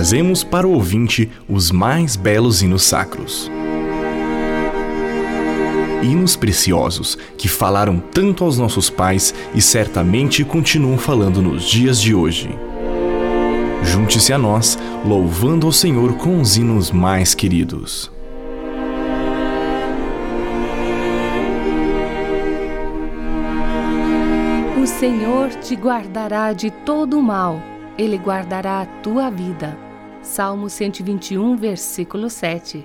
trazemos para o ouvinte os mais belos hinos sacros. Hinos preciosos que falaram tanto aos nossos pais e certamente continuam falando nos dias de hoje. Junte-se a nós, louvando ao Senhor com os hinos mais queridos. O Senhor te guardará de todo o mal ele guardará a tua vida. Salmo 121, versículo 7.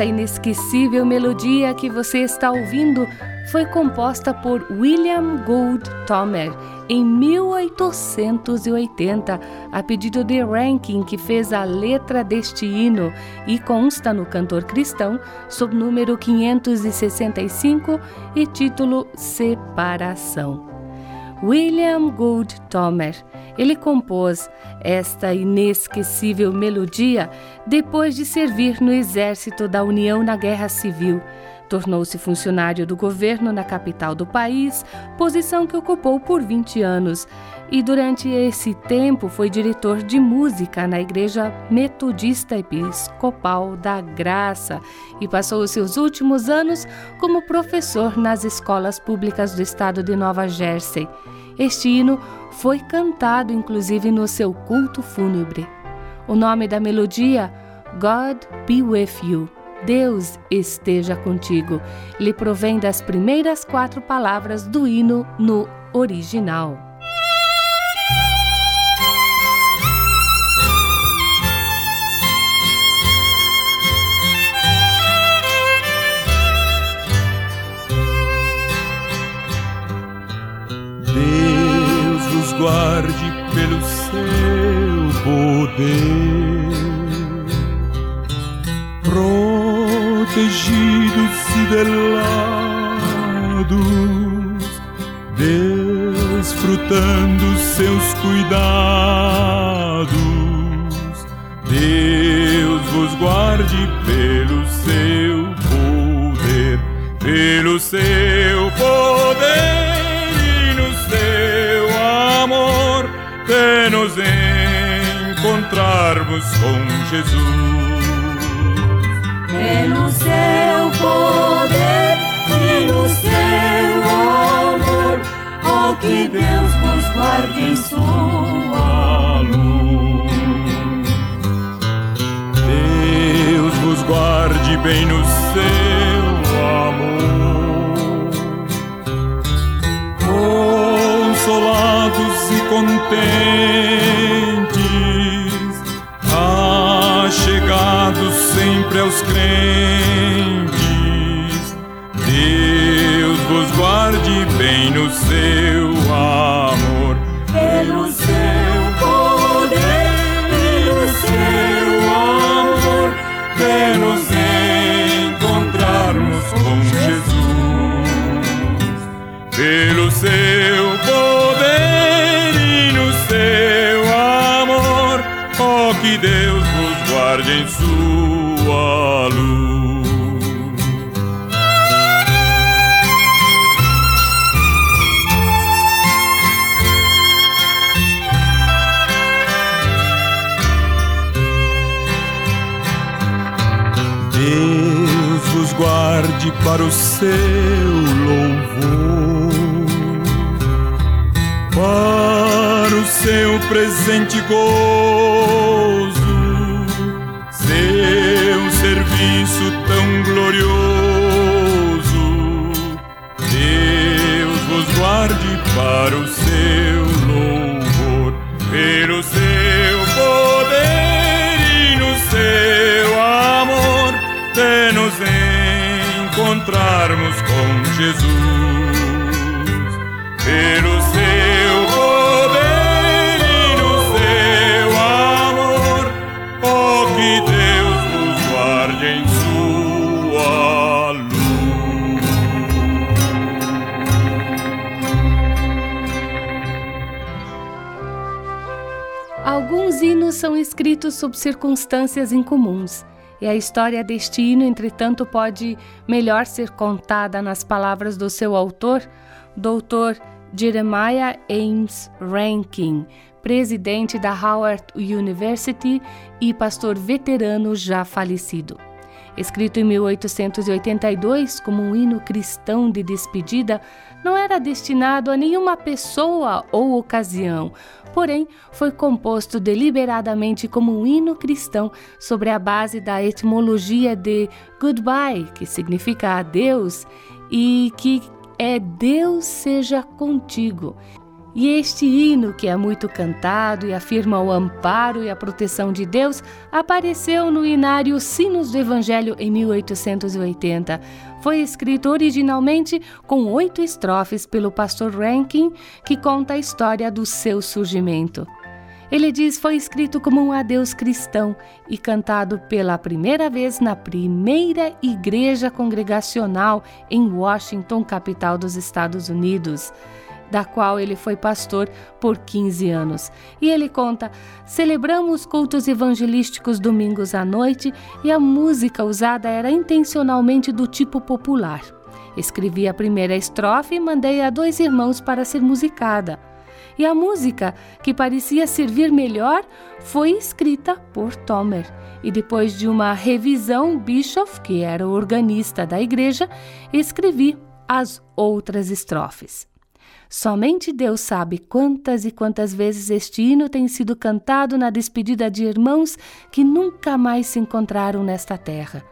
Esta inesquecível melodia que você está ouvindo foi composta por William Gould Thomer em 1880, a pedido de Rankin, que fez a letra deste hino e consta no cantor cristão, sob número 565 e título Separação. William Gould Thomer. Ele compôs esta inesquecível melodia depois de servir no exército da União na Guerra Civil. Tornou-se funcionário do governo na capital do país, posição que ocupou por 20 anos, e durante esse tempo foi diretor de música na Igreja Metodista Episcopal da Graça e passou os seus últimos anos como professor nas escolas públicas do estado de Nova Jersey. Este hino foi cantado inclusive no seu culto fúnebre. O nome da melodia, God Be With You. Deus esteja contigo, lhe provém das primeiras quatro palavras do hino no original. guarde pelo seu poder, protegidos e velados, desfrutando seus cuidados. Deus vos guarde pelo seu poder, pelo seu poder. de nos encontrarmos com Jesus. Pelo seu poder e no seu amor, oh que Deus vos guarde sua luz. Deus vos guarde bem no seu amor. Consolados e contentes sempre aos crentes. Deus vos guarde bem no seu amor, pelo seu poder, pelo seu amor, de nos encontrarmos com Jesus. Pelo seu poder e no seu amor, oh que Deus vos guarde em sua luz. Deus vos guarde para o seu louvor, para o seu presente gozo glorioso. Deus vos guarde para o seu louvor, pelo seu poder e no seu amor, de nos encontrarmos com Jesus. Escrito sob circunstâncias incomuns. E a história deste hino, entretanto, pode melhor ser contada nas palavras do seu autor, Dr. Jeremiah Ames Rankin, presidente da Howard University e pastor veterano já falecido. Escrito em 1882 como um hino cristão de despedida, não era destinado a nenhuma pessoa ou ocasião, porém foi composto deliberadamente como um hino cristão sobre a base da etimologia de goodbye, que significa adeus, e que é Deus seja contigo. E este hino, que é muito cantado e afirma o amparo e a proteção de Deus, apareceu no inário Sinos do Evangelho em 1880. Foi escrito originalmente com oito estrofes pelo pastor Rankin, que conta a história do seu surgimento. Ele diz foi escrito como um adeus cristão e cantado pela primeira vez na primeira igreja congregacional em Washington, capital dos Estados Unidos da qual ele foi pastor por 15 anos. E ele conta: celebramos cultos evangelísticos domingos à noite e a música usada era intencionalmente do tipo popular. Escrevi a primeira estrofe e mandei a dois irmãos para ser musicada. E a música, que parecia servir melhor, foi escrita por Tomer. E depois de uma revisão, Bischoff, que era o organista da igreja, escrevi as outras estrofes. Somente Deus sabe quantas e quantas vezes este hino tem sido cantado na despedida de irmãos que nunca mais se encontraram nesta terra.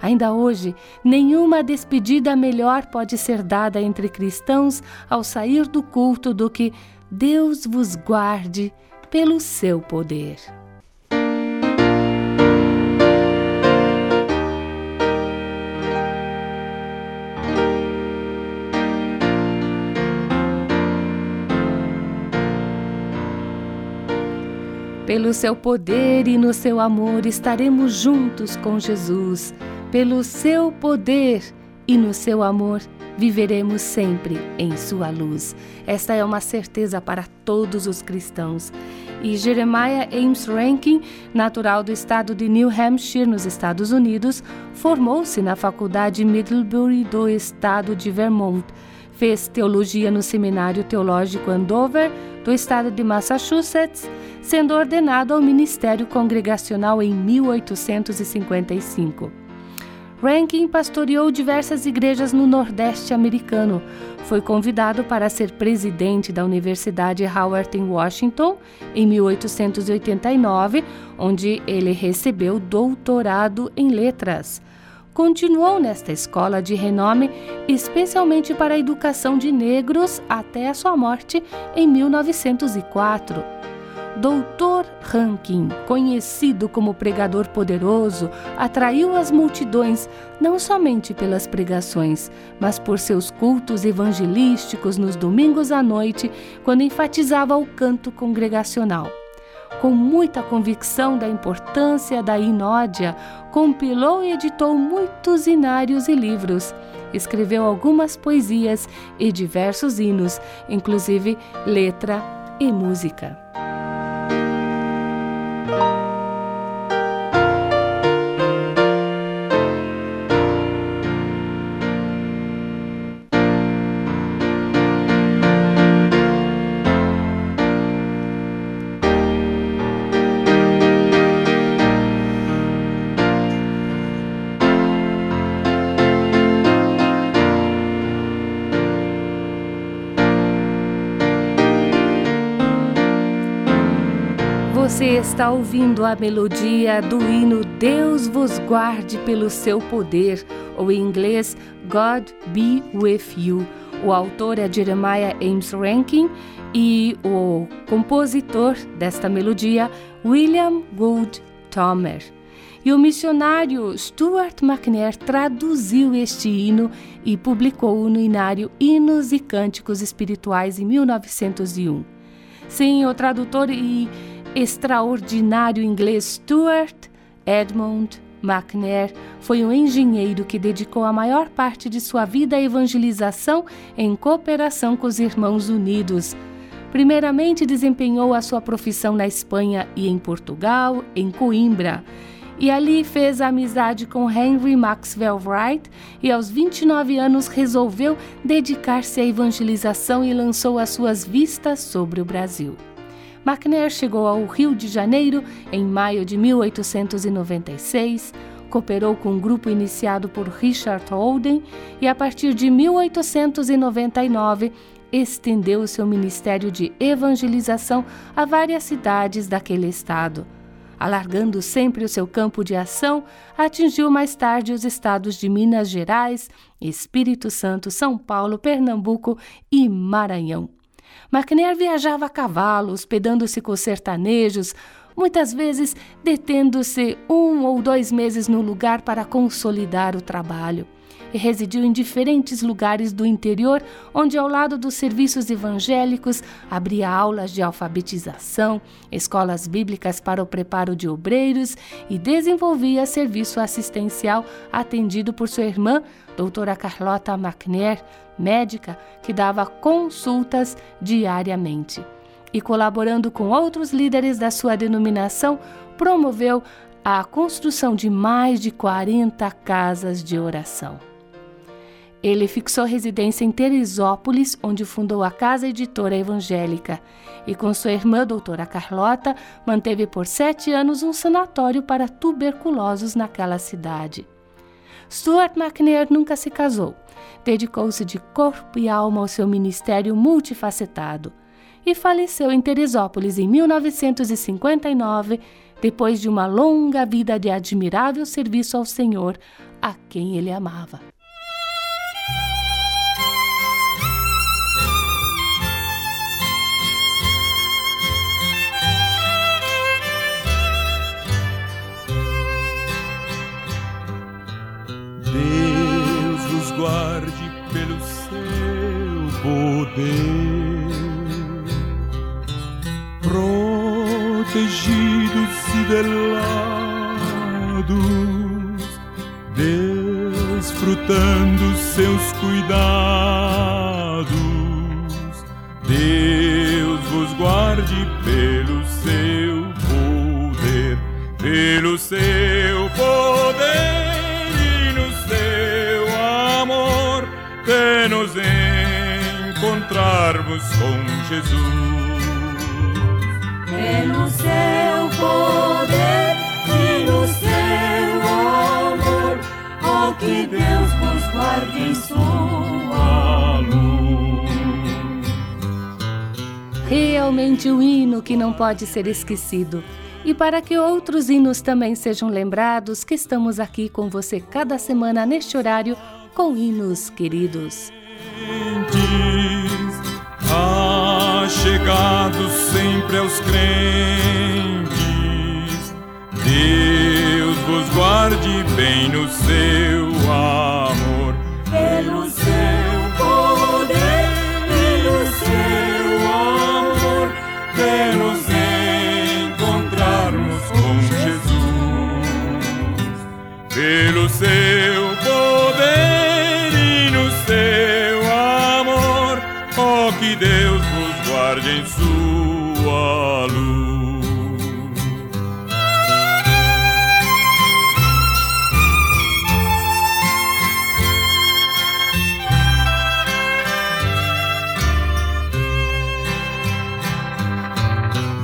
Ainda hoje, nenhuma despedida melhor pode ser dada entre cristãos ao sair do culto do que Deus vos guarde pelo seu poder. Pelo seu poder e no seu amor estaremos juntos com Jesus. Pelo seu poder e no seu amor viveremos sempre em sua luz. Esta é uma certeza para todos os cristãos. E Jeremiah Ames Rankin, natural do estado de New Hampshire, nos Estados Unidos, formou-se na Faculdade Middlebury do estado de Vermont. Fez teologia no Seminário Teológico Andover, do estado de Massachusetts sendo ordenado ao ministério congregacional em 1855. Rankin pastoreou diversas igrejas no Nordeste americano. Foi convidado para ser presidente da Universidade Howard em Washington em 1889, onde ele recebeu doutorado em letras. Continuou nesta escola de renome, especialmente para a educação de negros, até a sua morte em 1904. Doutor Rankin, conhecido como pregador poderoso, atraiu as multidões não somente pelas pregações, mas por seus cultos evangelísticos nos domingos à noite, quando enfatizava o canto congregacional. Com muita convicção da importância da inódia, compilou e editou muitos inários e livros. Escreveu algumas poesias e diversos hinos, inclusive letra e música. Você está ouvindo a melodia do hino Deus vos guarde pelo seu poder, ou em inglês God be with you. O autor é Jeremiah Ames Rankin e o compositor desta melodia, William Gould Tomer. E o missionário Stuart McNair traduziu este hino e publicou-o no inário Hinos e Cânticos Espirituais em 1901. Sim, o tradutor e extraordinário inglês Stuart Edmund McNair foi um engenheiro que dedicou a maior parte de sua vida à evangelização em cooperação com os Irmãos Unidos. Primeiramente, desempenhou a sua profissão na Espanha e em Portugal, em Coimbra. E ali fez amizade com Henry Maxwell Wright e aos 29 anos resolveu dedicar-se à evangelização e lançou as suas vistas sobre o Brasil. McNair chegou ao Rio de Janeiro em maio de 1896, cooperou com um grupo iniciado por Richard Holden e, a partir de 1899, estendeu seu ministério de evangelização a várias cidades daquele estado. Alargando sempre o seu campo de ação, atingiu mais tarde os estados de Minas Gerais, Espírito Santo, São Paulo, Pernambuco e Maranhão. McNair viajava a cavalo, hospedando-se com sertanejos, muitas vezes detendo-se um ou dois meses no lugar para consolidar o trabalho. E residiu em diferentes lugares do interior, onde, ao lado dos serviços evangélicos, abria aulas de alfabetização, escolas bíblicas para o preparo de obreiros e desenvolvia serviço assistencial atendido por sua irmã, doutora Carlota McNair, médica que dava consultas diariamente e, colaborando com outros líderes da sua denominação, promoveu a construção de mais de 40 casas de oração. Ele fixou residência em Teresópolis, onde fundou a Casa Editora Evangélica, e com sua irmã, doutora Carlota, manteve por sete anos um sanatório para tuberculosos naquela cidade. Stuart McNair nunca se casou. Dedicou-se de corpo e alma ao seu ministério multifacetado e faleceu em Teresópolis em 1959, depois de uma longa vida de admirável serviço ao Senhor, a quem ele amava. Protegidos e velados, desfrutando seus cuidados. Deus vos guarde pelo seu poder, pelo seu poder e no seu amor, de nos encontrarmos com Jesus Realmente o hino que não pode ser esquecido. E para que outros hinos também sejam lembrados, que estamos aqui com você cada semana neste horário com hinos queridos chegado sempre aos crentes. Deus vos guarde bem no seu amor, guarde em sua luz.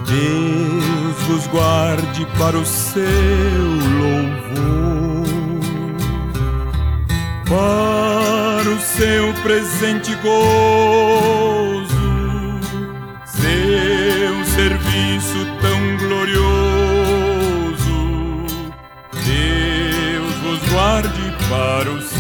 Deus vos guarde para o seu louvor, para o seu presente gozo para o